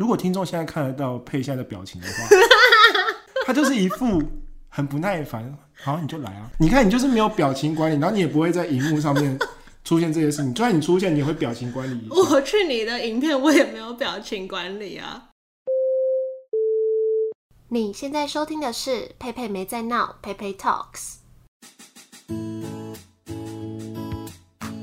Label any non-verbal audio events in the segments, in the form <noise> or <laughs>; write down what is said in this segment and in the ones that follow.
如果听众现在看得到佩现在的表情的话，<laughs> 他就是一副很不耐烦。好，你就来啊！你看你就是没有表情管理，然后你也不会在荧幕上面出现这些事情。就算你出现，你也会表情管理。我去你的影片，我也没有表情管理啊。你现在收听的是佩佩没在闹，佩佩 Talks。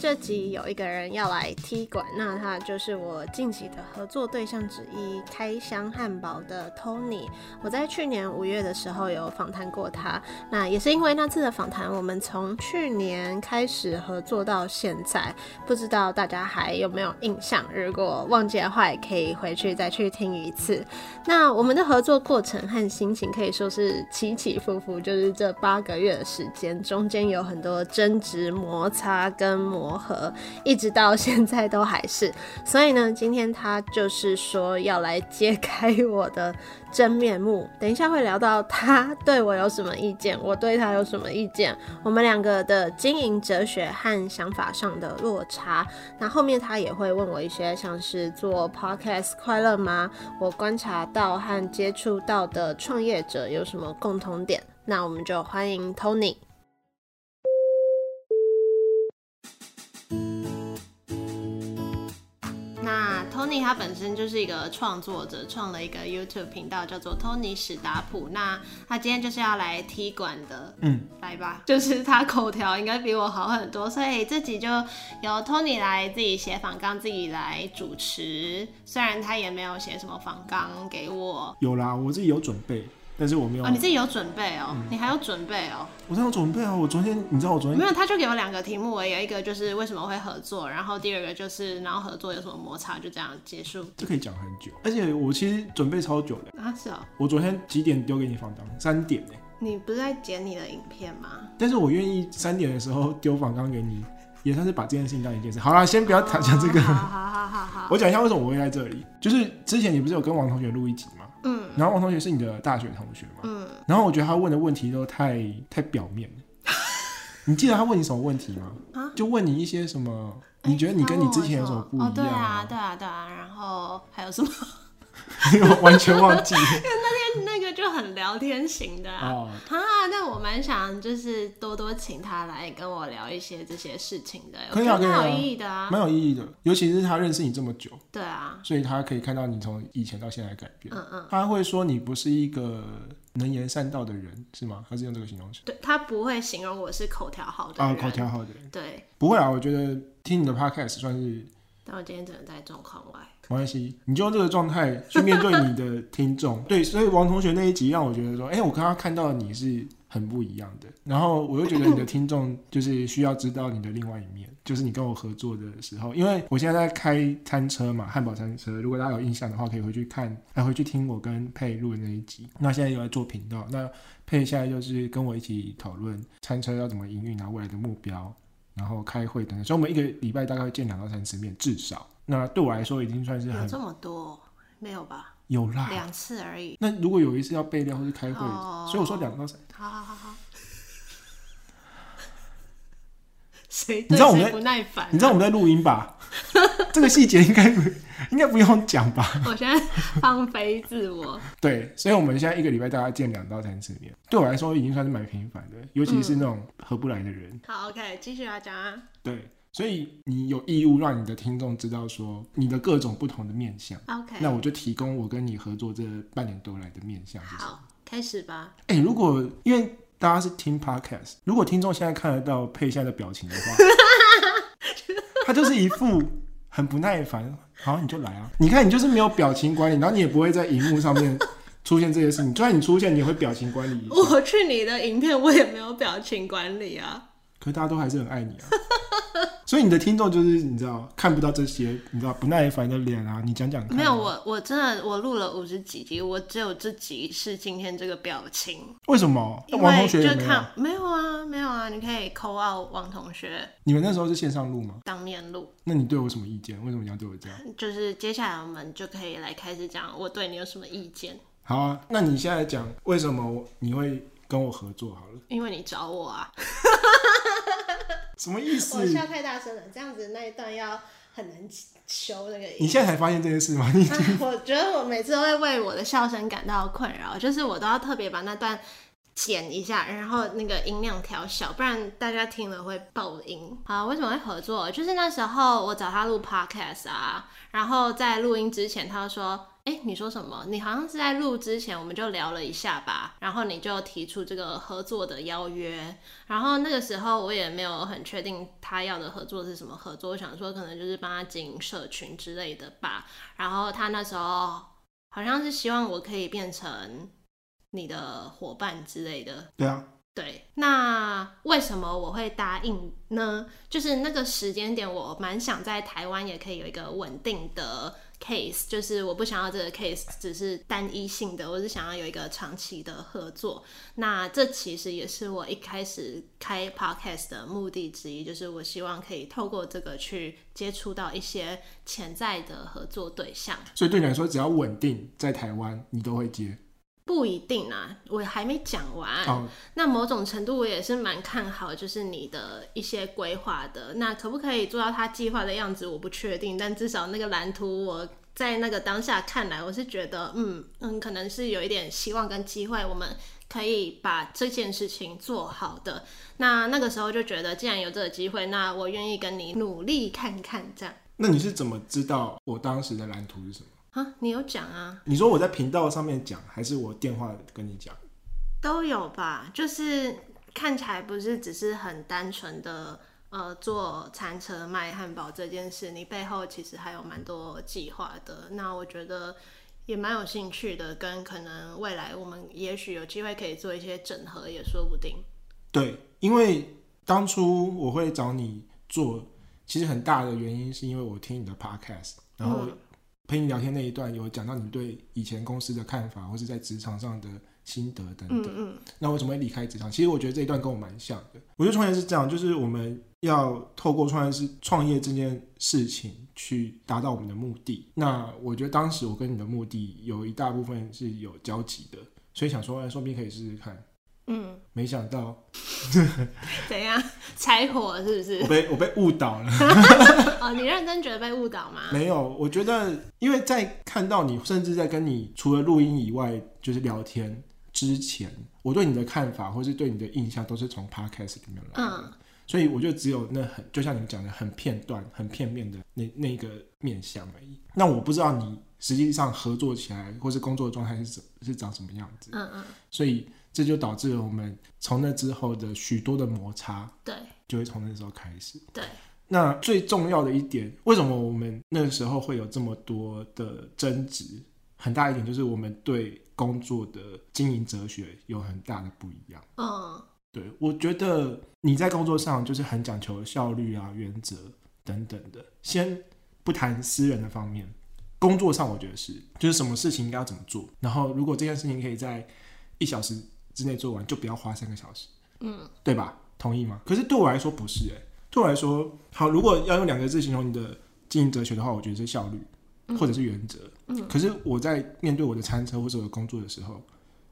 这集有一个人要来踢馆，那他就是我近期的合作对象之一，开箱汉堡的 Tony。我在去年五月的时候有访谈过他，那也是因为那次的访谈，我们从去年开始合作到现在，不知道大家还有没有印象？如果忘记的话，也可以回去再去听一次。那我们的合作过程和心情可以说是起起伏伏，就是这八个月的时间，中间有很多争执、摩擦跟磨。合一直到现在都还是，<laughs> 所以呢，今天他就是说要来揭开我的真面目。<laughs> 等一下会聊到他对我有什么意见，我对他有什么意见，我们两个的经营哲学和想法上的落差。那后面他也会问我一些像是做 podcast 快乐吗？我观察到和接触到的创业者有什么共同点？那我们就欢迎 Tony。Tony 他本身就是一个创作者，创了一个 YouTube 频道，叫做 Tony 史达普。那他今天就是要来踢馆的，嗯，来吧，就是他口条应该比我好很多，所以这集就由 Tony 来自己写访纲，自己来主持。虽然他也没有写什么访纲给我，有啦，我自己有准备。但是我没有哦，你自己有准备哦，嗯、你还有准备哦。我真有准备啊！我昨天，你知道我昨天没有，他就给我两个题目，我有一个就是为什么会合作，然后第二个就是然后合作有什么摩擦，就这样结束。这可以讲很久，而且我其实准备超久的啊，是啊、哦。我昨天几点丢给你访纲？三点呢。你不是在剪你的影片吗？但是我愿意三点的时候丢访纲给你，也算是把这件事情当一件事。好啦，先不要谈讲这个。好好好好好。我讲一下为什么我会在这里，就是之前你不是有跟王同学录一集吗？嗯，然后王同学是你的大学同学嘛？嗯，然后我觉得他问的问题都太太表面了。<laughs> 你记得他问你什么问题吗？啊，就问你一些什么？你觉得你跟你之前有什么不一样？哦，对啊，对啊，对啊。然后还有什么？我 <laughs> 完全忘记。<laughs> 那天那个就很聊天型的啊，哦、啊，那我蛮想就是多多请他来跟我聊一些这些事情的，可以啊，蛮有意义的啊，蛮有意义的，尤其是他认识你这么久，对啊，所以他可以看到你从以前到现在改变，嗯嗯，他会说你不是一个能言善道的人，是吗？他是用这个形容词？对，他不会形容我是口条好的人，啊，口条好的人，对，不会啊，我觉得听你的 podcast 算是，但我今天只能在状况外。没关系，你就用这个状态去面对你的听众。<laughs> 对，所以王同学那一集让我觉得说，哎、欸，我刚刚看到的你是很不一样的。然后我又觉得你的听众就是需要知道你的另外一面，<laughs> 就是你跟我合作的时候，因为我现在在开餐车嘛，汉堡餐车。如果大家有印象的话，可以回去看，还回去听我跟佩录的那一集。那现在又在做频道，那佩现在就是跟我一起讨论餐车要怎么营运，然后未来的目标，然后开会等等。所以我们一个礼拜大概会见两到三次面，至少。那对我来说已经算是很这么多，没有吧？有啦，两次而已。那如果有一次要备料或是开会，oh, 所以我说两到三。好好好好。谁对谁不耐烦？你知道我们在录音吧？<laughs> 这个细节应该应该不用讲吧？<laughs> 我现在放飞自我。<laughs> 对，所以我们现在一个礼拜大概见两到三次面，对我来说已经算是蛮频繁的，尤其是那种合不来的人。嗯、好，OK，继续来讲啊。对。所以你有义务让你的听众知道说你的各种不同的面相。OK，那我就提供我跟你合作这半年多来的面向。好，开始吧。哎、欸，如果因为大家是听 Podcast，如果听众现在看得到佩现在的表情的话，<laughs> 他就是一副很不耐烦。好，你就来啊！你看你就是没有表情管理，然后你也不会在荧幕上面出现这些事情。就算你出现，你也会表情管理。我去你的影片，我也没有表情管理啊。可是大家都还是很爱你啊。<laughs> 所以你的听众就是你知道看不到这些，你知道不耐烦的脸啊，你讲讲。没有我，我真的我录了五十几集，我只有这集是今天这个表情。为什么？因为就看没有啊，没有啊，你可以 call out 王同学。你们那时候是线上录吗？当面录。那你对我什么意见？为什么你要对我这样？就是接下来我们就可以来开始讲我对你有什么意见。好啊，那你现在讲为什么你会跟我合作好了？因为你找我啊。<laughs> 什么意思？我笑太大声了，这样子那一段要很难修那个音。你现在才发现这件事吗？<laughs> 啊，我觉得我每次都会为我的笑声感到困扰，就是我都要特别把那段剪一下，然后那个音量调小，不然大家听了会爆音。好，为什么会合作？就是那时候我找他录 podcast 啊，然后在录音之前，他就说。哎、欸，你说什么？你好像是在录之前我们就聊了一下吧，然后你就提出这个合作的邀约，然后那个时候我也没有很确定他要的合作是什么合作，我想说可能就是帮他经营社群之类的吧。然后他那时候好像是希望我可以变成你的伙伴之类的。对啊，对。那为什么我会答应呢？就是那个时间点，我蛮想在台湾也可以有一个稳定的。Case 就是我不想要这个 case 只是单一性的，我是想要有一个长期的合作。那这其实也是我一开始开 podcast 的目的之一，就是我希望可以透过这个去接触到一些潜在的合作对象。所以对你来说，只要稳定在台湾，你都会接？不一定啊，我还没讲完。Oh. 那某种程度我也是蛮看好，就是你的一些规划的。那可不可以做到他计划的样子，我不确定。但至少那个蓝图，我在那个当下看来，我是觉得，嗯嗯，可能是有一点希望跟机会，我们可以把这件事情做好的。那那个时候就觉得，既然有这个机会，那我愿意跟你努力看看这样。那你是怎么知道我当时的蓝图是什么？啊，你有讲啊？你说我在频道上面讲，还是我电话跟你讲？都有吧，就是看起来不是只是很单纯的呃做餐车卖汉堡这件事，你背后其实还有蛮多计划的。那我觉得也蛮有兴趣的，跟可能未来我们也许有机会可以做一些整合，也说不定。对，因为当初我会找你做，其实很大的原因是因为我听你的 podcast，然后、嗯。陪你聊天那一段有讲到你对以前公司的看法，或是在职场上的心得等等。嗯嗯。那为什么会离开职场？其实我觉得这一段跟我蛮像的。我觉得创业是这样，就是我们要透过创业是创业这件事情去达到我们的目的。那我觉得当时我跟你的目的有一大部分是有交集的，所以想说，哎，说不定可以试试看。嗯，没想到，怎样拆火是不是？我被我被误导了。<laughs> 哦，你认真觉得被误导吗？没有，我觉得，因为在看到你，甚至在跟你除了录音以外，就是聊天之前，我对你的看法或是对你的印象都是从 podcast 里面来的。嗯，所以我就只有那很，就像你们讲的，很片段、很片面的那那个面相而已。那我不知道你实际上合作起来或是工作的状态是怎是长什么样子。嗯嗯，所以。这就导致了我们从那之后的许多的摩擦，对，就会从那时候开始。对，那最重要的一点，为什么我们那个时候会有这么多的争执？很大一点就是我们对工作的经营哲学有很大的不一样。嗯，对，我觉得你在工作上就是很讲求效率啊、原则等等的。先不谈私人的方面，工作上我觉得是，就是什么事情应该要怎么做。然后，如果这件事情可以在一小时之内做完就不要花三个小时，嗯，对吧？同意吗？可是对我来说不是哎、欸，对我来说，好，如果要用两个字形容你的经营哲学的话，我觉得是效率，或者是原则。嗯，可是我在面对我的餐车或者我的工作的时候，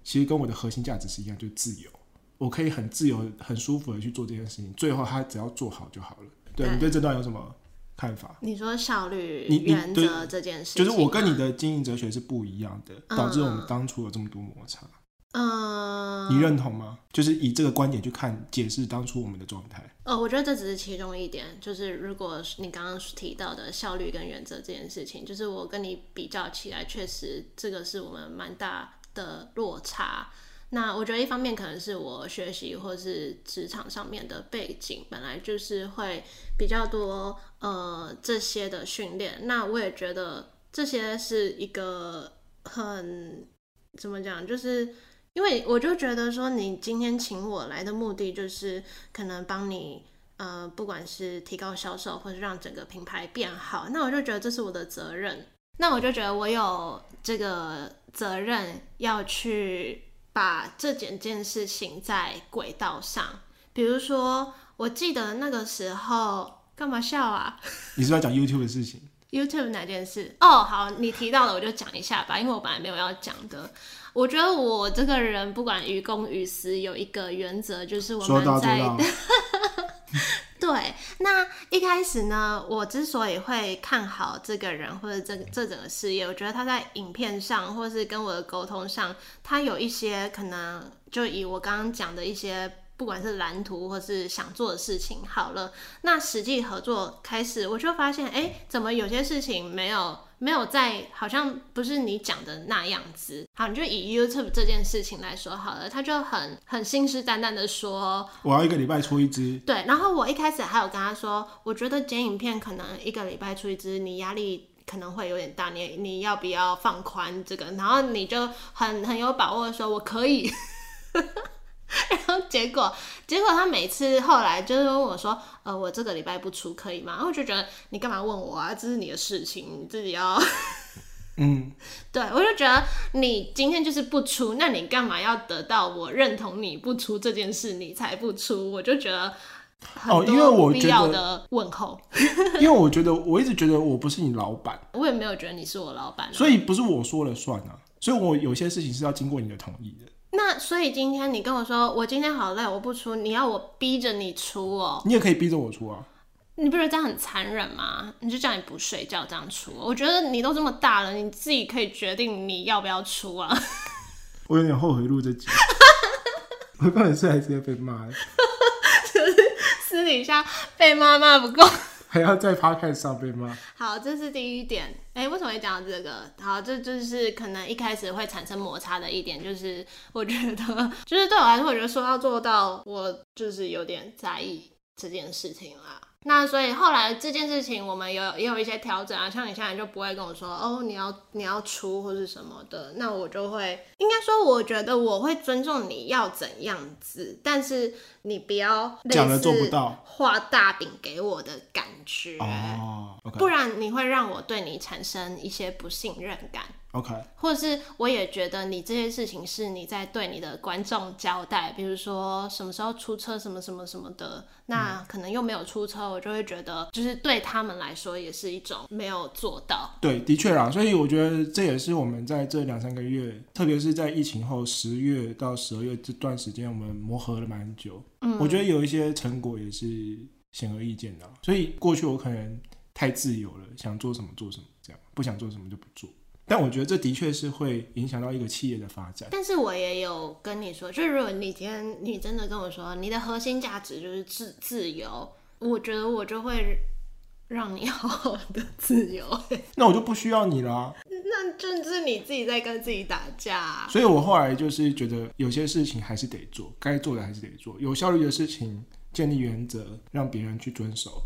其实跟我的核心价值是一样，就是自由。我可以很自由、很舒服的去做这件事情，最后他只要做好就好了。对，对你对这段有什么看法？你说效率、原则这件事，就是我跟你的经营哲学是不一样的，导致我们当初有这么多摩擦。嗯，你认同吗？就是以这个观点去看解释当初我们的状态。呃，我觉得这只是其中一点。就是如果你刚刚提到的效率跟原则这件事情，就是我跟你比较起来，确实这个是我们蛮大的落差。那我觉得一方面可能是我学习或是职场上面的背景本来就是会比较多呃这些的训练。那我也觉得这些是一个很怎么讲，就是。因为我就觉得说，你今天请我来的目的就是可能帮你呃，不管是提高销售，或是让整个品牌变好，那我就觉得这是我的责任。那我就觉得我有这个责任要去把这件件事情在轨道上。比如说，我记得那个时候干嘛笑啊？<laughs> 你是不是要讲 YouTube 的事情？YouTube 哪件事？哦，好，你提到了，我就讲一下吧，因为我本来没有要讲的。我觉得我这个人不管于公于私，有一个原则，就是我们在 <laughs> 对。那一开始呢，我之所以会看好这个人或者这这整个事业，我觉得他在影片上或是跟我的沟通上，他有一些可能，就以我刚刚讲的一些。不管是蓝图或是想做的事情，好了，那实际合作开始，我就发现，哎、欸，怎么有些事情没有没有在，好像不是你讲的那样子。好，你就以 YouTube 这件事情来说好了，他就很很信誓旦旦的说，我要一个礼拜出一支。对，然后我一开始还有跟他说，我觉得剪影片可能一个礼拜出一支，你压力可能会有点大，你你要不要放宽这个？然后你就很很有把握的说，我可以。<laughs> <laughs> 然后结果，结果他每次后来就是问我说：“呃，我这个礼拜不出可以吗？”然后我就觉得你干嘛问我啊？这是你的事情，你自己要。嗯，<laughs> 对，我就觉得你今天就是不出，那你干嘛要得到我认同你不出这件事，你才不出？我就觉得哦，因为我必要的问候，因为我觉得我一直觉得我不是你老板，<laughs> 我也没有觉得你是我老板，所以不是我说了算啊，所以我有些事情是要经过你的同意的。那所以今天你跟我说，我今天好累，我不出，你要我逼着你出哦？你也可以逼着我出啊。你不觉得这样很残忍吗？你就叫你不睡觉这样出，我觉得你都这么大了，你自己可以决定你要不要出啊。<laughs> 我有点后悔录这集，<laughs> 我刚才是还直接被骂，<laughs> 就是私底下被妈骂不够。还要在 podcast 上面吗。好，这是第一点。哎、为什么会讲到这个？好，这就是可能一开始会产生摩擦的一点，就是我觉得，就是对我来说，我觉得说到做到，我就是有点在意这件事情啦。那所以后来这件事情，我们有也有一些调整啊，像你现在就不会跟我说哦，你要你要出或是什么的，那我就会应该说，我觉得我会尊重你要怎样子，但是你不要讲了做不到，画大饼给我的感觉.不然你会让我对你产生一些不信任感。OK，或者是我也觉得你这些事情是你在对你的观众交代，比如说什么时候出车，什么什么什么的，那可能又没有出车，我就会觉得就是对他们来说也是一种没有做到。对，的确啦，所以我觉得这也是我们在这两三个月，特别是在疫情后十月到十二月这段时间，我们磨合了蛮久。嗯，我觉得有一些成果也是显而易见的。所以过去我可能太自由了，想做什么做什么，这样不想做什么就不做。但我觉得这的确是会影响到一个企业的发展。但是我也有跟你说，就是如果你今天你真的跟我说你的核心价值就是自自由，我觉得我就会让你好好的自由。<laughs> 那我就不需要你了啊。那正是你自己在跟自己打架啊。所以我后来就是觉得有些事情还是得做，该做的还是得做，有效率的事情建立原则，让别人去遵守，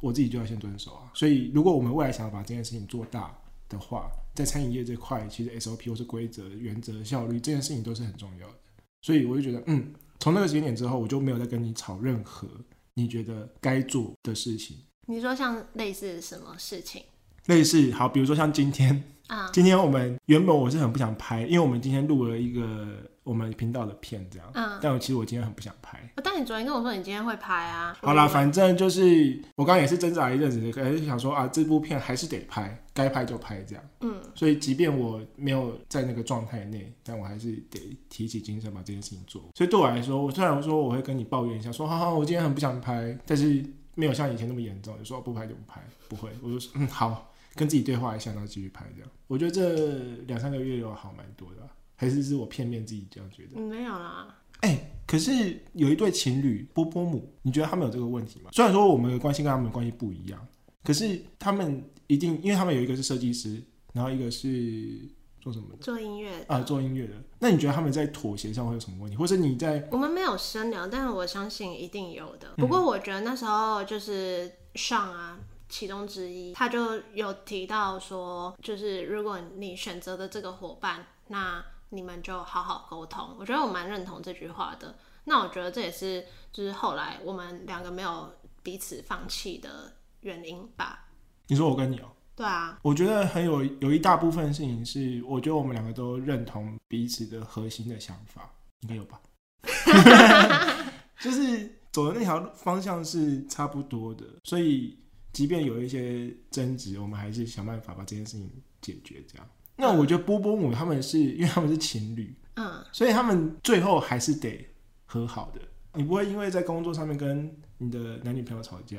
我自己就要先遵守啊。所以如果我们未来想要把这件事情做大的话，在餐饮业这块，其实 SOP 或是规则、原则、效率这件事情都是很重要的。所以我就觉得，嗯，从那个时间点之后，我就没有再跟你吵任何你觉得该做的事情。你说像类似什么事情？类似好，比如说像今天啊，今天我们原本我是很不想拍，因为我们今天录了一个。我们频道的片这样，嗯，但我其实我今天很不想拍。但你昨天跟我说你今天会拍啊。好啦，反正就是我刚刚也是挣扎一阵子，可是想说啊，这部片还是得拍，该拍就拍这样。嗯，所以即便我没有在那个状态内，但我还是得提起精神把这件事情做。所以对我来说，我虽然说我会跟你抱怨一下，说哈哈，我今天很不想拍，但是没有像以前那么严重，就说不拍就不拍，不会，我就说嗯好，跟自己对话一下，然后继续拍这样。我觉得这两三个月有好蛮多的啊。还是是我片面自己这样觉得？没有啦。哎、欸，可是有一对情侣波波姆，你觉得他们有这个问题吗？虽然说我们的关系跟他们的关系不一样，可是他们一定，因为他们有一个是设计师，然后一个是做什么的？做音乐啊，做音乐的。那你觉得他们在妥协上会有什么问题？或者你在？我们没有深聊，但是我相信一定有的。不过我觉得那时候就是上啊，其中之一，他就有提到说，就是如果你选择的这个伙伴，那你们就好好沟通，我觉得我蛮认同这句话的。那我觉得这也是，就是后来我们两个没有彼此放弃的原因吧。你说我跟你哦、喔？对啊，我觉得很有有一大部分事情是，我觉得我们两个都认同彼此的核心的想法，应该有吧？<laughs> 就是走的那条方向是差不多的，所以即便有一些争执，我们还是想办法把这件事情解决。这样，那我觉得波波姆他们是 <laughs> 因为他们是情侣，嗯，所以他们最后还是得和好的。你不会因为在工作上面跟你的男女朋友吵架。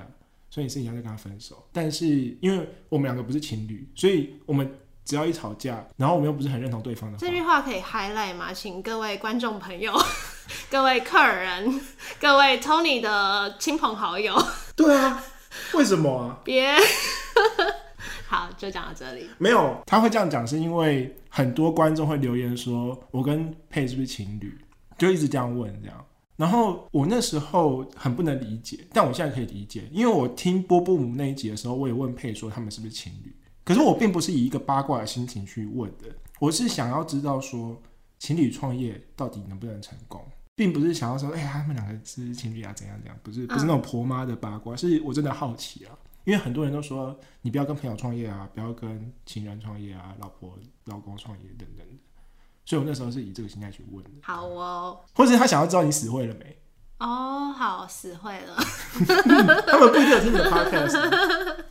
所以你是想再跟他分手，但是因为我们两个不是情侣，所以我们只要一吵架，然后我们又不是很认同对方的话，这句话可以 highlight 吗？请各位观众朋友、<laughs> 各位客人、<laughs> 各位 Tony 的亲朋好友。对啊，为什么啊？别，好，就讲到这里。没有，他会这样讲，是因为很多观众会留言说，我跟佩是不是情侣？就一直这样问，这样。然后我那时候很不能理解，但我现在可以理解，因为我听波波姆那一集的时候，我也问佩说他们是不是情侣。可是我并不是以一个八卦的心情去问的，我是想要知道说情侣创业到底能不能成功，并不是想要说哎呀他们两个是情侣啊怎样怎样，不是不是那种婆妈的八卦，是我真的好奇啊，因为很多人都说你不要跟朋友创业啊，不要跟情人创业啊，老婆老公创业等等的。所以我那时候是以这个心态去问的。好哦，或者他想要知道你死会了没？哦，好，死会了。<laughs> 他们不一定有听你的 podcast。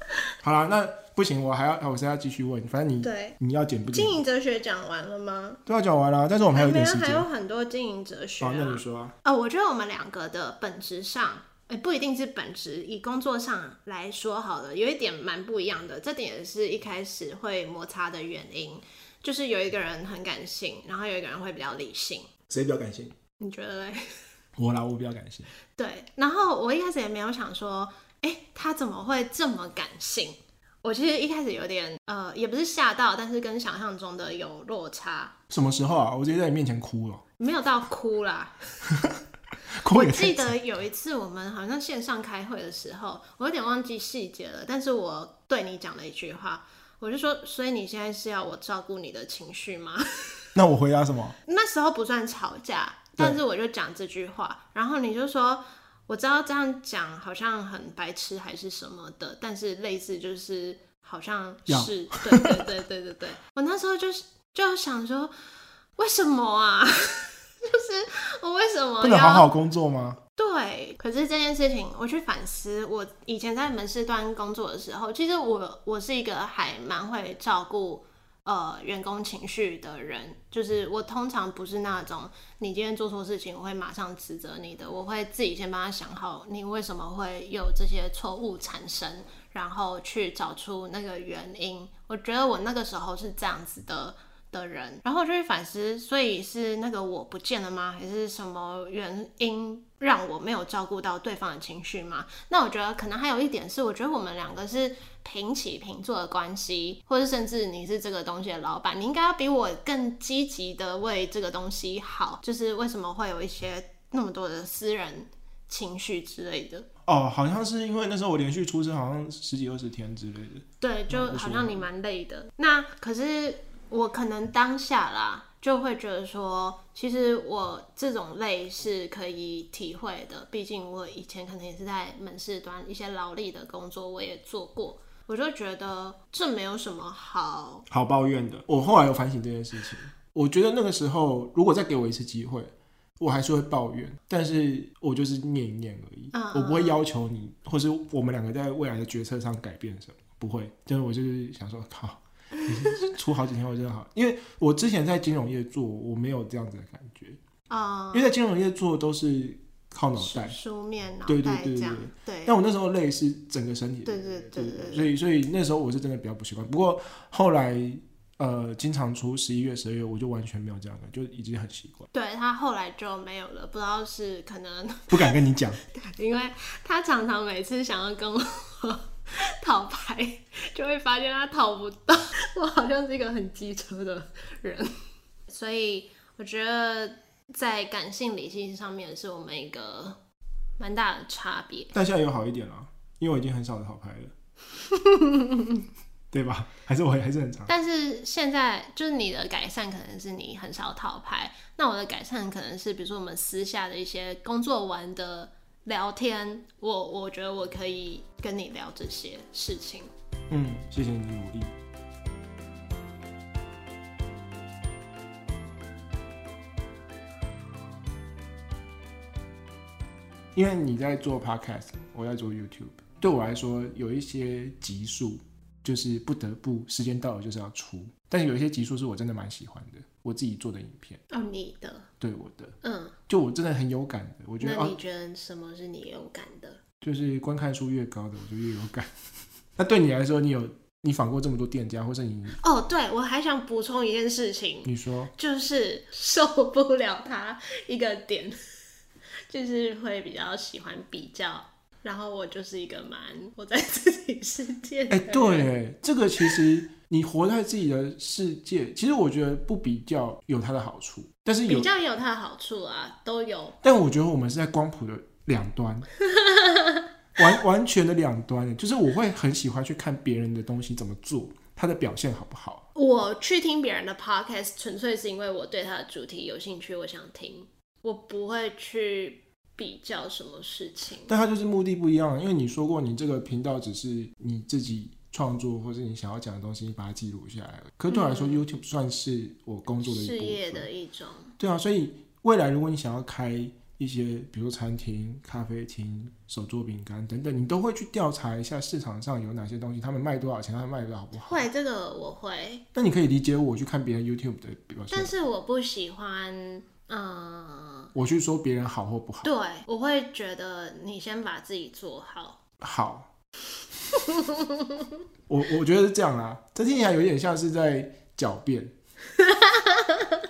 好了，那不行，我还要，我现在要继续问。反正你对你要剪不剪？经营哲学讲完了吗？都要讲完了，但是我们还有一点时间，还有很多经营哲学、啊。好，那你说啊。哦，我觉得我们两个的本质上，哎、欸，不一定是本职，以工作上来说好了，有一点蛮不一样的。这点也是一开始会摩擦的原因。就是有一个人很感性，然后有一个人会比较理性。谁比较感性？你觉得嘞？<laughs> 我啦，我比较感性。<laughs> 对，然后我一开始也没有想说，哎、欸，他怎么会这么感性？我其实一开始有点，呃，也不是吓到，但是跟想象中的有落差。什么时候啊？我直接在你面前哭了。没有到哭啦。<laughs> 哭我记得有一次我们好像线上开会的时候，我有点忘记细节了，但是我对你讲了一句话。我就说，所以你现在是要我照顾你的情绪吗？<laughs> 那我回答什么？那时候不算吵架，但是我就讲这句话，然后你就说，我知道这样讲好像很白痴还是什么的，但是类似就是好像是，对对对对对对。我那时候就是就想说，为什么啊？<laughs> 就是我为什么要不能好好工作吗？对，可是这件事情我去反思，我以前在门市端工作的时候，其实我我是一个还蛮会照顾呃员工情绪的人，就是我通常不是那种你今天做错事情我会马上指责你的，我会自己先帮他想好你为什么会有这些错误产生，然后去找出那个原因。我觉得我那个时候是这样子的。的人，然后就会反思，所以是那个我不见了吗？还是什么原因让我没有照顾到对方的情绪吗？那我觉得可能还有一点是，我觉得我们两个是平起平坐的关系，或者甚至你是这个东西的老板，你应该要比我更积极的为这个东西好。就是为什么会有一些那么多的私人情绪之类的？哦，好像是因为那时候我连续出差，好像十几二十天之类的。对，就好像你蛮累的。那可是。我可能当下啦，就会觉得说，其实我这种累是可以体会的。毕竟我以前可能也是在门市端一些劳力的工作，我也做过。我就觉得这没有什么好好抱怨的。我后来有反省这件事情，我觉得那个时候如果再给我一次机会，我还是会抱怨，但是我就是念一念而已，嗯嗯，我不会要求你，或是我们两个在未来的决策上改变什么，不会。就是我就是想说，靠。<laughs> 出好几天我真的好，因为我之前在金融业做，我没有这样子的感觉啊。因为在金融业做都是靠脑袋，书面脑袋，对对对对对。但我那时候累是整个身体，对对对对。所以所以那时候我是真的比较不习惯。不过后来呃，经常出十一月、十二月，我就完全没有这样的，就已经很习惯。对，他后来就没有了，不知道是可能不敢跟你讲，因为他常常每次想要跟我。<laughs> 讨牌就会发现他讨不到，我好像是一个很机车的人，所以我觉得在感性理性上面是我们一个蛮大的差别。但现在有好一点了，因为我已经很少讨牌了，<laughs> 对吧？还是我还是很长。但是现在就是你的改善可能是你很少讨牌，那我的改善可能是比如说我们私下的一些工作完的。聊天，我我觉得我可以跟你聊这些事情。嗯，谢谢你的努力。因为你在做 Podcast，我在做 YouTube，对我来说有一些集数就是不得不时间到了就是要出，但是有一些集数是我真的蛮喜欢的，我自己做的影片。哦，你的？对，我的。嗯，就我真的很有感的，我觉得。那你觉得什么是你有感的？就是观看数越高的，我就越有感。<laughs> 那对你来说，你有你访过这么多店家，或是你？哦，对，我还想补充一件事情。你说。就是受不了他一个点。<laughs> 就是会比较喜欢比较，然后我就是一个蛮我在自己世界。哎、欸，对，这个其实你活在自己的世界，其实我觉得不比较有它的好处，但是有比较也有它的好处啊，都有。但我觉得我们是在光谱的两端，<laughs> 完完全的两端。就是我会很喜欢去看别人的东西怎么做，他的表现好不好。我去听别人的 podcast，纯粹是因为我对他的主题有兴趣，我想听。我不会去比较什么事情，但他就是目的不一样。因为你说过，你这个频道只是你自己创作，或是你想要讲的东西，你把它记录下来。可对我来说，嗯，YouTube 算是我工作的一，事业的一种。对啊，所以未来如果你想要开一些，比如餐厅、咖啡厅、手做饼干等等，你都会去调查一下市场上有哪些东西，他们卖多少钱，他们卖的好不好？会，这个我会。那你可以理解我去看别人 YouTube 的表现，但是我不喜欢。嗯，我去说别人好或不好，对，我会觉得你先把自己做好。好，<laughs> 我我觉得是这样啦，这听起来有点像是在狡辩。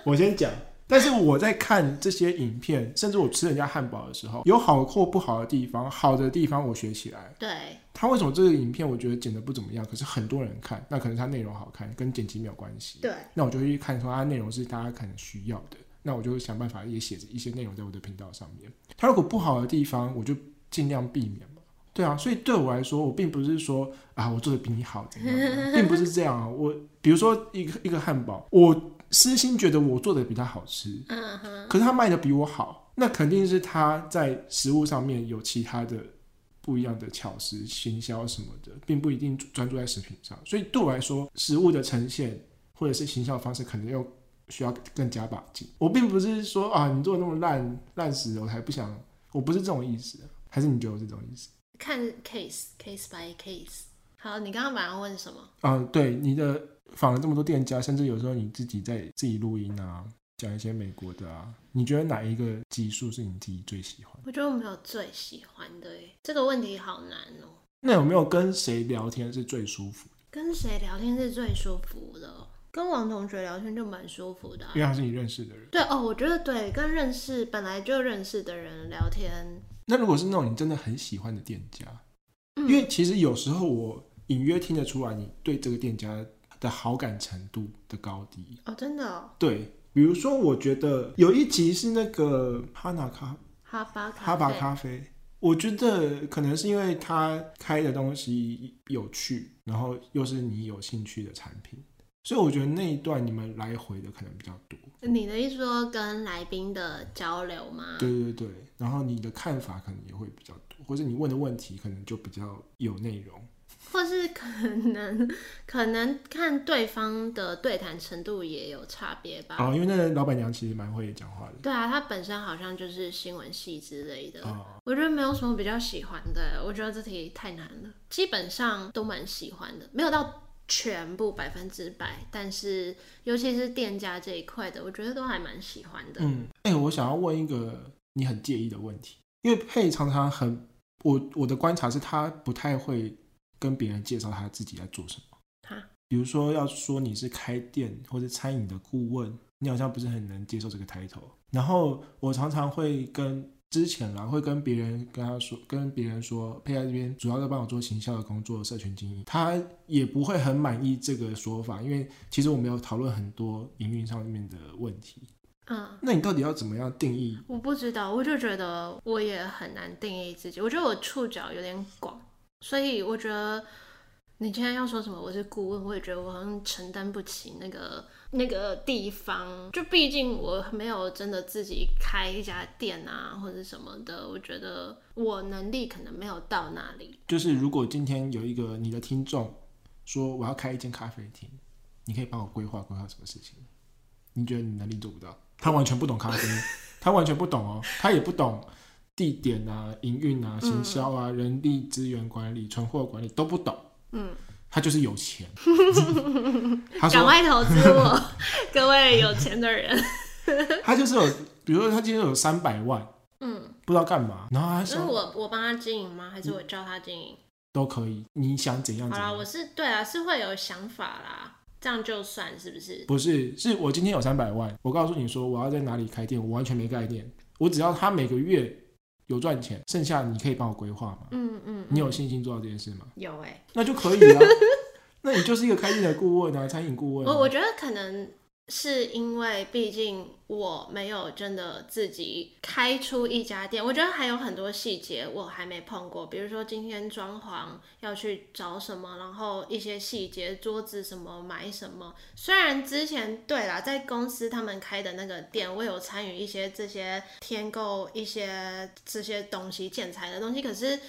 我先讲，但是我在看这些影片，甚至我吃人家汉堡的时候，有好或不好的地方，好的地方我学起来。对，他为什么这个影片我觉得剪的不怎么样，可是很多人看，那可能他内容好看，跟剪辑没有关系。对，那我就会去看说他内容是大家可能需要的。那我就想办法也写一些内容在我的频道上面。它如果不好的地方，我就尽量避免嘛。对啊，所以对我来说，我并不是说啊，我做的比你好怎样，并不是这样啊。我比如说一个一个汉堡，我私心觉得我做的比他好吃，可是他卖的比我好，那肯定是他在食物上面有其他的不一样的巧思、行销什么的，并不一定专注在食品上。所以对我来说，食物的呈现或者是行销的方式，可能要。需要更加把劲。我并不是说啊，你做的那么烂烂死了，我才不想。我不是这种意思，还是你觉得我是这种意思？看 case case by case。好，你刚刚晚上问什么？啊，对，你的访了这么多店家，甚至有时候你自己在自己录音啊，讲一些美国的啊，你觉得哪一个集数是你自己最喜欢？我觉得我没有最喜欢的，这个问题好难哦。那有没有跟谁聊天是最舒服？跟谁聊天是最舒服的？跟王同学聊天就蛮舒服的，啊，因为他是你认识的人。对哦，我觉得对，跟认识本来就认识的人聊天。那如果是那种你真的很喜欢的店家，嗯，因为其实有时候我隐约听得出来你对这个店家的好感程度的高低。哦，真的哦。对，比如说，我觉得有一集是那个哈娜咖哈巴哈巴咖啡，我觉得可能是因为他开的东西有趣，然后又是你有兴趣的产品。所以我觉得那一段你们来回的可能比较多。你的意思说跟来宾的交流吗？对对对，然后你的看法可能也会比较多，或者你问的问题可能就比较有内容，或是可能可能看对方的对谈程度也有差别吧。哦，因为那个老板娘其实蛮会讲话的。对啊，她本身好像就是新闻系之类的。哦。我觉得没有什么比较喜欢的，我觉得这题太难了。基本上都蛮喜欢的，没有到。全部百分之百，但是尤其是店家这一块的，我觉得都还蛮喜欢的。嗯，哎、欸，我想要问一个你很介意的问题，因为佩常常很，我我的观察是他不太会跟别人介绍他自己在做什么。哈，比如说要说你是开店或者餐饮的顾问，你好像不是很能接受这个 title。然后我常常会跟。之前啦，会跟别人跟他说，跟别人说，佩在这边主要在帮我做行销的工作，社群经营，他也不会很满意这个说法，因为其实我们有讨论很多营运上面的问题。嗯，那你到底要怎么样定义？我不知道，我就觉得我也很难定义自己，我觉得我触角有点广，所以我觉得你今天要说什么，我是顾问，我也觉得我好像承担不起那个那个地方。就毕竟我没有真的自己开一家店啊，或者什么的，我觉得我能力可能没有到那里。就是如果今天有一个你的听众说我要开一间咖啡厅，你可以帮我规划规划什么事情？你觉得你能力做不到？他完全不懂咖啡，<laughs> 他完全不懂哦，他也不懂。地点啊，营运啊，行销啊，嗯、人力资源管理、存货管理都不懂。嗯，他就是有钱。<laughs> 赶快投资我，<laughs> 各位有钱的人。<laughs> 他就是有，比如说他今天有三百万，嗯，不知道干嘛，然后他是我我帮他经营吗？还是我教他经营？都可以，你想怎样，怎样？好啦，我是对啊，是会有想法啦，这样就算是不是？不是，是我今天有三百万，我告诉你说我要在哪里开店，我完全没概念，我只要他每个月。有赚钱，剩下你可以帮我规划吗？嗯？嗯嗯，你有信心做到这件事吗？有哎、欸，那就可以啊。<laughs> 那你就是一个开店的顾问啊，餐饮顾问、啊。我我觉得可能。是因为毕竟我没有真的自己开出一家店，我觉得还有很多细节我还没碰过，比如说今天装潢要去找什么，然后一些细节，桌子什么买什么。虽然之前对啦，在公司他们开的那个店，我有参与一些这些添购一些这些东西建材的东西，可是。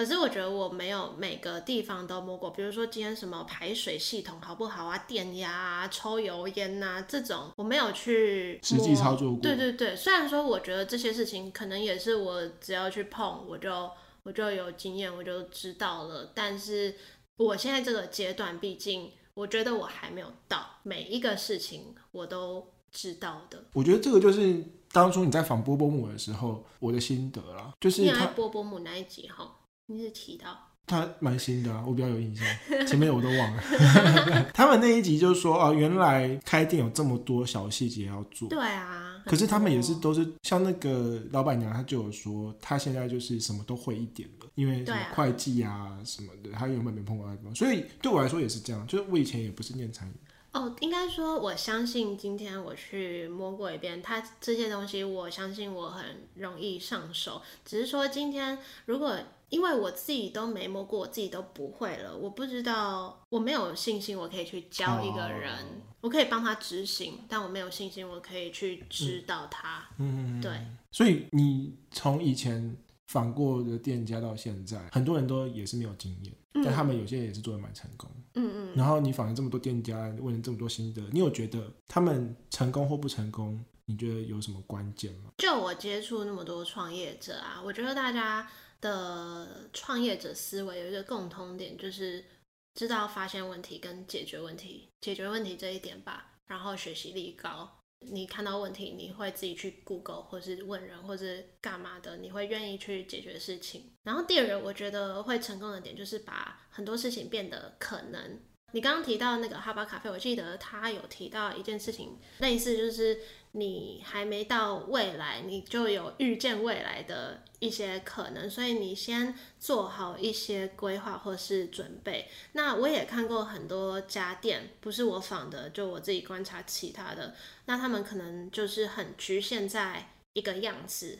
可是我觉得我没有每个地方都摸过，比如说今天什么排水系统好不好啊，电压啊，抽油烟啊这种，我没有去实际操作过。对对对，虽然说我觉得这些事情可能也是我只要去碰，我就我就有经验，我就知道了。但是我现在这个阶段，毕竟我觉得我还没有到每一个事情我都知道的。我觉得这个就是当初你在访波波姆的时候，我的心得啦，就是他波波姆那一集哈。你是提到他蛮新的啊，我比较有印象，<laughs> 前面我都忘了。<laughs> 他们那一集就是说哦，原来开店有这么多小细节要做。对啊，可是他们也是都是像那个老板娘，她就有说，她现在就是什么都会一点了，因为什么会计啊什么的，她原本没碰过那种，所以对我来说也是这样。就是我以前也不是念餐饮。哦，应该说我相信今天我去摸过一遍，它这些东西我相信我很容易上手，只是说今天如果。因为我自己都没摸过，我自己都不会了，我不知道，我没有信心，我可以去教一个人，哦、我可以帮他执行，但我没有信心，我可以去指导他。嗯，对。所以你从以前访过的店家到现在，很多人都也是没有经验，嗯、但他们有些人也是做的蛮成功。嗯嗯。然后你访了这么多店家，问了这么多心得，你有觉得他们成功或不成功？你觉得有什么关键吗？就我接触那么多创业者啊，我觉得大家。的创业者思维有一个共通点，就是知道发现问题跟解决问题，解决问题这一点吧。然后学习力高，你看到问题，你会自己去 Google 或是问人，或是干嘛的，你会愿意去解决事情。然后第二个，我觉得会成功的点就是把很多事情变得可能。你刚刚提到那个哈巴咖啡，我记得他有提到一件事情，类似就是。你还没到未来，你就有预见未来的一些可能，所以你先做好一些规划或是准备。那我也看过很多家店，不是我仿的，就我自己观察其他的，那他们可能就是很局限在一个样子。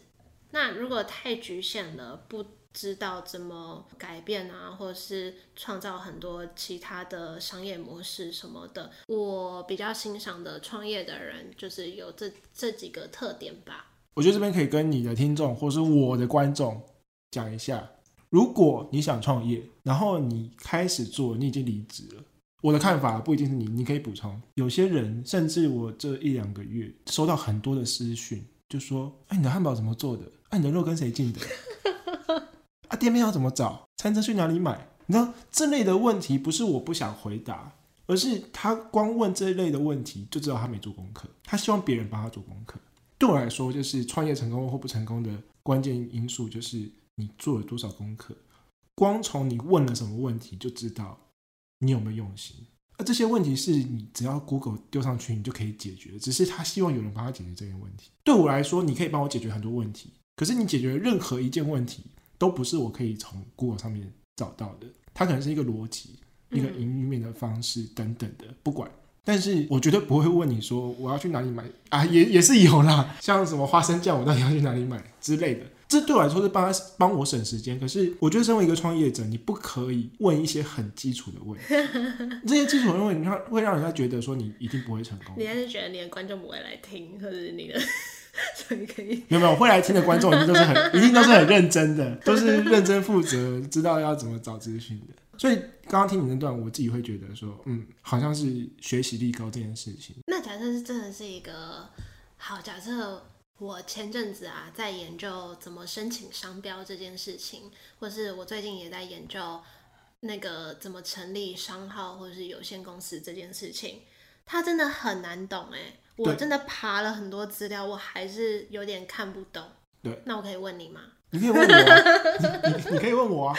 那如果太局限了，不。知道怎么改变啊，或者是创造很多其他的商业模式什么的。我比较欣赏的创业的人，就是有这这几个特点吧。我觉得这边可以跟你的听众，或是我的观众讲一下：如果你想创业，然后你开始做，你已经离职了。我的看法不一定是你，你可以补充。有些人甚至我这一两个月收到很多的私讯，就说：“哎，你的汉堡怎么做的？哎，你的肉跟谁进的？”啊，店面要怎么找？餐车去哪里买？你知道这类的问题不是我不想回答，而是他光问这一类的问题就知道他没做功课。他希望别人帮他做功课。对我来说，就是创业成功或不成功的关键因素就是你做了多少功课。光从你问了什么问题就知道你有没有用心。那这些问题是你只要 Google 丢上去，你就可以解决。只是他希望有人帮他解决这些问题。对我来说，你可以帮我解决很多问题，可是你解决任何一件问题。都不是我可以从 Google 上面找到的，它可能是一个逻辑、一个营运面的方式等等的，不管。但是我绝对不会问你说我要去哪里买啊，也也是有啦，像什么花生酱，我到底要去哪里买之类的。这对我来说是帮他帮我省时间。可是我觉得身为一个创业者，你不可以问一些很基础的问题，<laughs> 这些基础的问题让会让人家觉得说你一定不会成功。你还是觉得你的观众不会来听，或者是你的，<laughs> 所以可以有没有会来听的观众一定都是很 <laughs> 一定都是很认真的，都是认真负责，知道要怎么找资讯的。所以刚刚听你那段，我自己会觉得说，嗯，好像是学习力高这件事情。那假设是真的是一个好，假设我前阵子啊在研究怎么申请商标这件事情，或是我最近也在研究那个怎么成立商号或者是有限公司这件事情，它真的很难懂哎，我真的爬了很多资料，我还是有点看不懂。对，那我可以问你吗？你可以问我啊，你 <laughs> 你，你可以问我啊，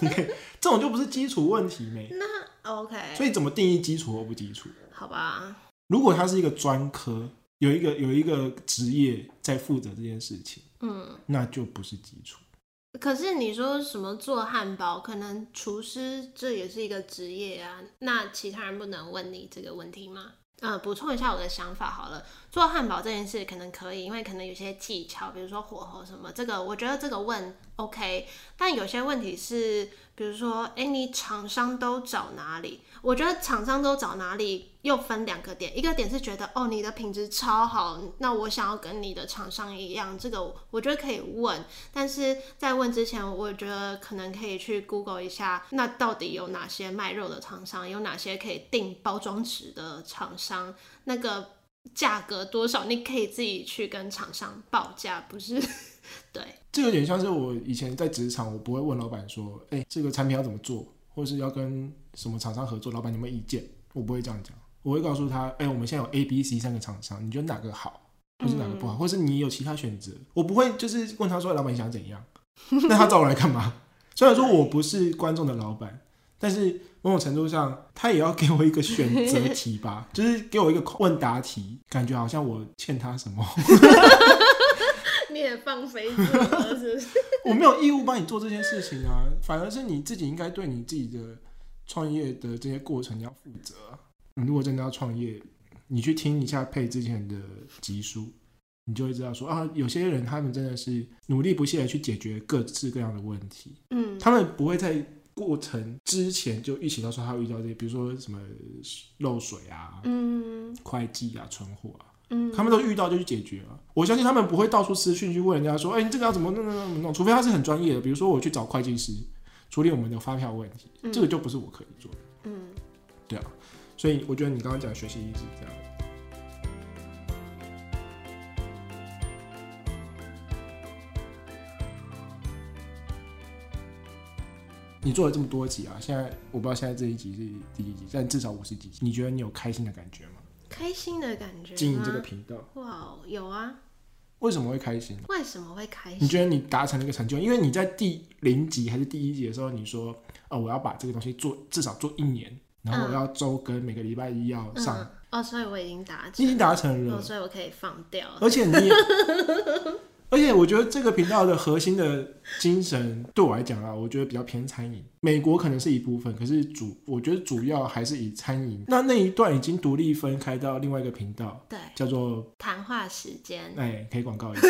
你可以，这种就不是基础问题没？那 OK。所以怎么定义基础或不基础？好吧。如果它是一个专科，有一个有一个职业在负责这件事情，嗯，那就不是基础。可是你说什么做汉堡，可能厨师这也是一个职业啊，那其他人不能问你这个问题吗？嗯，补充一下我的想法好了。做汉堡这件事可能可以，因为可能有些技巧，比如说火候什么，这个我觉得这个问 OK。但有些问题是，比如说，哎、你厂商都找哪里？我觉得厂商都找哪里又分两个点，一个点是觉得哦，你的品质超好，那我想要跟你的厂商一样，这个我觉得可以问。但是在问之前，我觉得可能可以去 Google 一下，那到底有哪些卖肉的厂商，有哪些可以订包装纸的厂商，那个价格多少，你可以自己去跟厂商报价，不是？<laughs> 对，这有点像是我以前在职场，我不会问老板说，哎，这个产品要怎么做，或是要跟。什么厂商合作？老板有没有意见？我不会这样讲，我会告诉他：哎、欸，我们现在有 A、B、C 三个厂商，你觉得哪个好，或是哪个不好，嗯、或是你有其他选择？我不会就是问他说：老板你想怎样？<laughs> 那他找我来干嘛？虽然说我不是观众的老板，但是某种程度上，他也要给我一个选择题吧，<laughs> 就是给我一个问答题，感觉好像我欠他什么。<laughs> 你也放飞自我是不是？我没有义务帮你做这件事情啊，反而是你自己应该对你自己的。创业的这些过程你要负责。你如果真的要创业，你去听一下配之前的集数，你就会知道说啊，有些人他们真的是努力不懈的去解决各式各样的问题。嗯，他们不会在过程之前就预期到说他会遇到这些，比如说什么漏水啊、嗯，会计啊、存货啊，嗯，他们都遇到就去解决了。我相信他们不会到处私讯去问人家说，哎、欸，你这个要怎么弄弄弄弄？除非他是很专业的，比如说我去找会计师。处理我们的发票问题，嗯，这个就不是我可以做的。嗯，对啊，所以我觉得你刚刚讲的学习力是这样。你做了这么多集啊，现在我不知道现在这一集是第几集，但至少五十几集。你觉得你有开心的感觉吗？开心的感觉，经营这个频道，哇，有啊。为什么会开心？为什么会开心？你觉得你达成了一个成就？因为你在第零集还是第一集的时候，你说：“哦，我要把这个东西做至少做一年，然后我要周更，每个礼拜一要上。嗯”哦，所以我已经达成，你已经达成了，哦，所以我可以放掉。而且你也。而且我觉得这个频道的核心的精神对我来讲啊，我觉得比较偏餐饮。美国可能是一部分，可是主我觉得主要还是以餐饮。那那一段已经独立分开到另外一个频道，对，叫做谈话时间。哎，可以广告一下。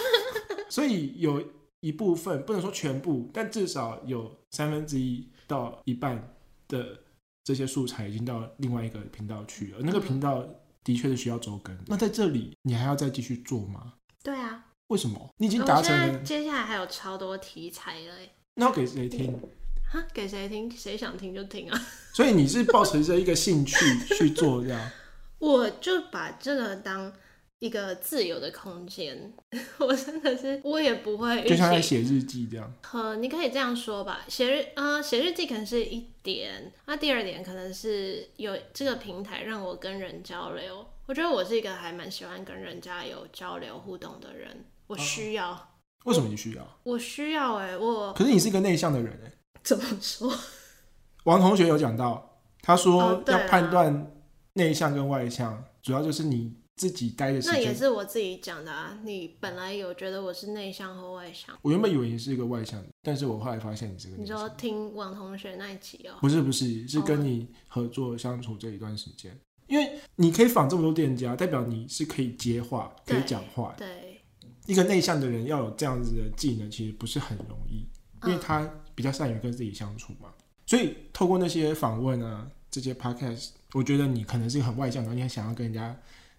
<laughs> 所以有一部分不能说全部，但至少有三分之一到一半的这些素材已经到另外一个频道去了。那个频道的确是需要周更。那在这里你还要再继续做吗？对啊。为什么？你已经达成了。接下来还有超多题材了。那要给谁听？哈，给谁听？谁想听就听啊。<laughs> 所以你是抱持着一个兴趣 <laughs> 去做这样？我就把这个当一个自由的空间。<laughs> 我真的是，我也不会，就像在写日记这样。呃，你可以这样说吧。写日啊，写日记可能是一点。那第二点可能是有这个平台让我跟人交流。我觉得我是一个还蛮喜欢跟人家有交流互动的人。我需要、啊，为什么你需要？我，我需要哎、欸，我可是你是一个内向的人哎、欸，怎么说？<laughs> 王同学有讲到，他说要判断内向跟外向、哦啊，主要就是你自己待的时间。那也是我自己讲的啊。你本来有觉得我是内向和外向？我原本以为你是一个外向，但是我后来发现你是个向。你说听王同学那一集哦？不是不是，是跟你合作相处这一段时间、哦，因为你可以访这么多店家，代表你是可以接话、可以讲话。对。一个内向的人要有这样子的技能，其实不是很容易，因为他比较善于跟自己相处嘛。所以透过那些访问啊，这些 podcast，我觉得你可能是很外向的，你很想要跟人家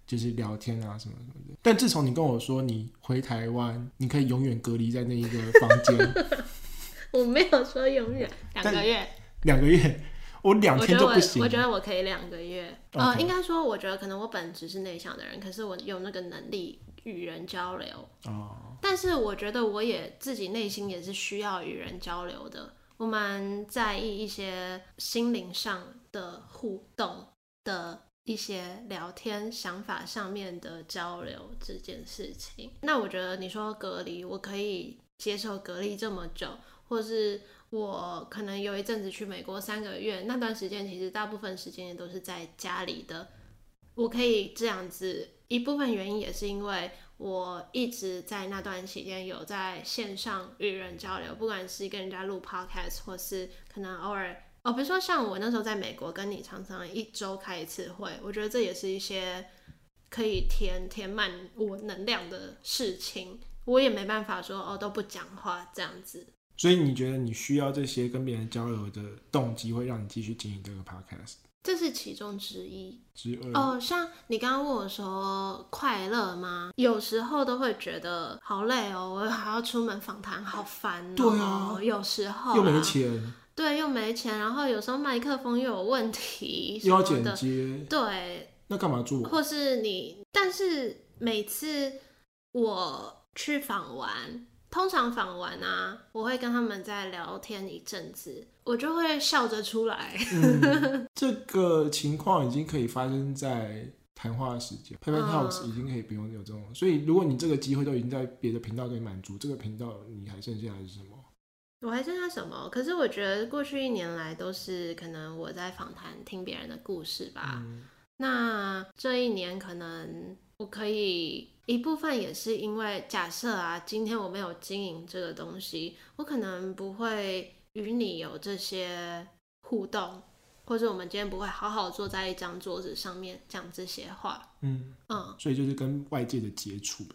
就是聊天啊什么什么的。但自从你跟我说你回台湾，你可以永远隔离在那一个房间，<laughs> 我没有说永远，<laughs> 两个月，两个月。我两天都不行。我觉得我可以两个月。呃，应该说，我觉得可能我本质是内向的人，可是我有那个能力与人交流。哦。但是我觉得我也自己内心也是需要与人交流的。我蛮在意一些心灵上的互动的一些聊天、想法上面的交流这件事情。那我觉得你说隔离，我可以接受隔离这么久，或是。我可能有一阵子去美国三个月，那段时间其实大部分时间也都是在家里的。我可以这样子，一部分原因也是因为我一直在那段期间有在线上与人交流，不管是跟人家录 podcast，或是可能偶尔哦，比如说像我那时候在美国跟你常常一周开一次会，我觉得这也是一些可以填填满我能量的事情。我也没办法说哦都不讲话这样子。所以你觉得你需要这些跟别人交流的动机，会让你继续经营这个 podcast？这是其中之一。之二哦，像你刚刚问我说快乐吗？有时候都会觉得好累哦，我还要出门访谈，好烦哦。对啊，有时候又没钱。对，又没钱，然后有时候麦克风又有问题，又要剪接。对，那干嘛做？或是你，但是每次我去访完。通常访完啊，我会跟他们再聊天一阵子，我就会笑着出来。嗯、这个情况已经可以发生在谈话时间，Pepe Talks <laughs> 已经可以不用有这种。嗯、所以，如果你这个机会都已经在别的频道可以满足，这个频道你还剩下的是什么？我还剩下什么？可是我觉得过去一年来都是可能我在访谈听别人的故事吧。嗯、那这一年可能我可以。一部分也是因为假设啊，今天我没有经营这个东西，我可能不会与你有这些互动，或者我们今天不会好好坐在一张桌子上面讲这些话。嗯嗯，所以就是跟外界的接触。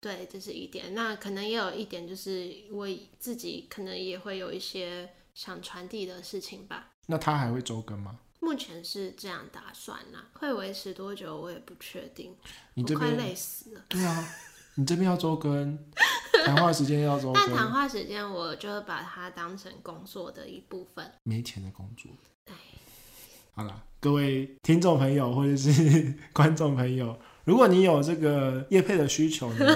对，这是一点。那可能也有一点，就是我自己可能也会有一些想传递的事情吧。那他还会周更吗？目前是这样打算啦、啊，会维持多久我也不确定。你这边快累死了。对啊，你这边要周更，谈话时间要周更。<laughs> 但谈话时间我就把它当成工作的一部分。没钱的工作。哎好了，各位听众朋友或者是 <laughs> 观众朋友，如果你有这个业配的需求呢？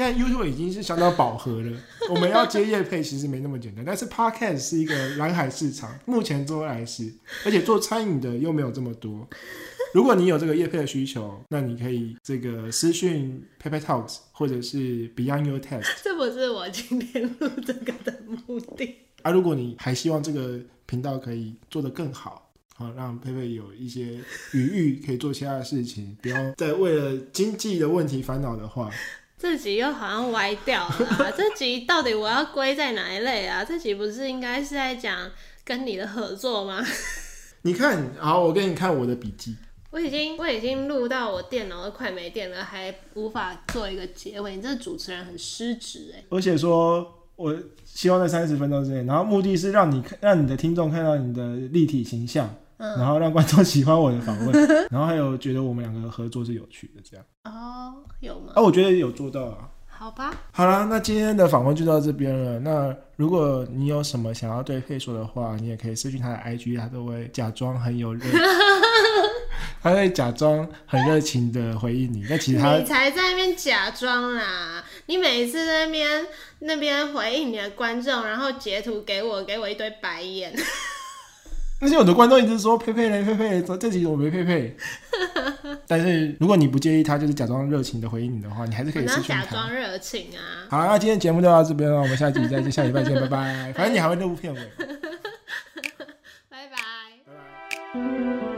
现在 YouTube 已经是相当饱和了，<laughs> 我们要接业配其实没那么简单。但是 Podcast 是一个蓝海市场，目前做来是，而且做餐饮的又没有这么多。如果你有这个业配的需求，那你可以这个私讯 Pepe Talks 或者是 Beyond Your Taste。这不是我今天录这个的目的。啊，如果你还希望这个频道可以做得更好，好让 Pepe 有一些余裕可以做其他的事情，不要再为了经济的问题烦恼的话。这集又好像歪掉了啊，<laughs> 这集到底我要归在哪一类啊？这集不是应该是在讲跟你的合作吗？<laughs> 你看，好，我给你看我的笔记。我已经我已经录到我电脑都快没电了，还无法做一个结尾。你这主持人很失职哎！而且说，我希望在三十分钟之内，然后目的是让你看，让你的听众看到你的立体形象。然后让观众喜欢我的访问，<laughs> 然后还有觉得我们两个合作是有趣的，这样哦，有吗？啊，我觉得有做到啊。好吧。好啦，那今天的访问就到这边了。那如果你有什么想要对佩说的话，你也可以私讯他的 IG，他都会假装很有热，<laughs> 他会假装很热情的回应你。那其实他你才在那边假装啦！你每一次在那边那边回应你的观众，然后截图给我，给我一堆白眼。那些有的观众一直说佩佩嘞，佩佩，这这集我没佩佩。<laughs> 但是如果你不介意他就是假装热情的回应你的话，你还是可以私讯他。假装热情啊！好，那今天节目就到这边了，我们下集再见，下礼拜见，拜拜。反正你还会录片尾。<laughs> 拜拜。拜拜。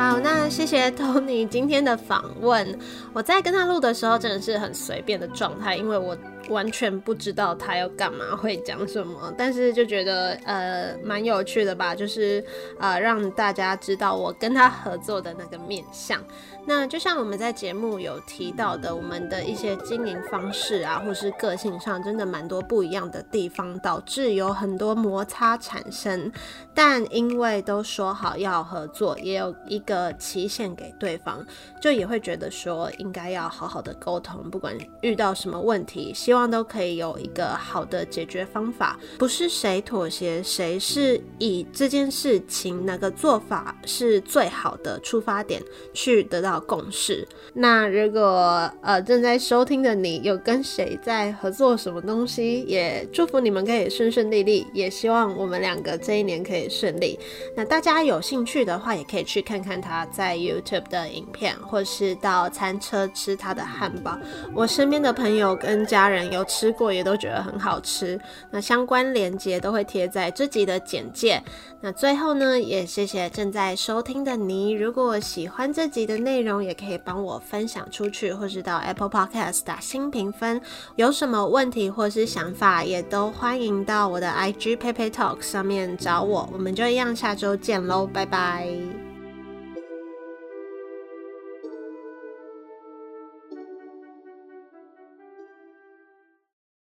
好，那谢谢 <laughs> Tony 今天的访问。我在跟他录的时候真的是很随便的状态，因为我完全不知道他要干嘛，会讲什么，但是就觉得呃蛮有趣的吧，就是呃让大家知道我跟他合作的那个面相。那就像我们在节目有提到的，我们的一些经营方式啊，或是个性上，真的蛮多不一样的地方，导致有很多摩擦产生。但因为都说好要合作，也有一个期限给对方，就也会觉得说应该要好好的沟通，不管遇到什么问题，希望都可以有一个好的解决方法，不是谁妥协谁，是以这件事情哪个做法是最好的出发点去得到共识。那如果呃正在收听的你有跟谁在合作什么东西，也祝福你们可以顺顺利利，也希望我们两个这一年可以顺利。那大家有兴趣的话，也可以去看看他在 YouTube 的影片，或是到餐车吃他的汉堡。我身边的朋友跟家人有吃过，也都觉得很好吃。那相关链接都会贴在这集的简介。那最后呢，也谢谢正在收听的你。如果喜欢这集的内，内容也可以帮我分享出去，或是到 Apple Podcast 打新评分。有什么问题或是想法，也都欢迎到我的 IG p a p e Talk 上面找我。我们就一样，下周见喽，拜拜。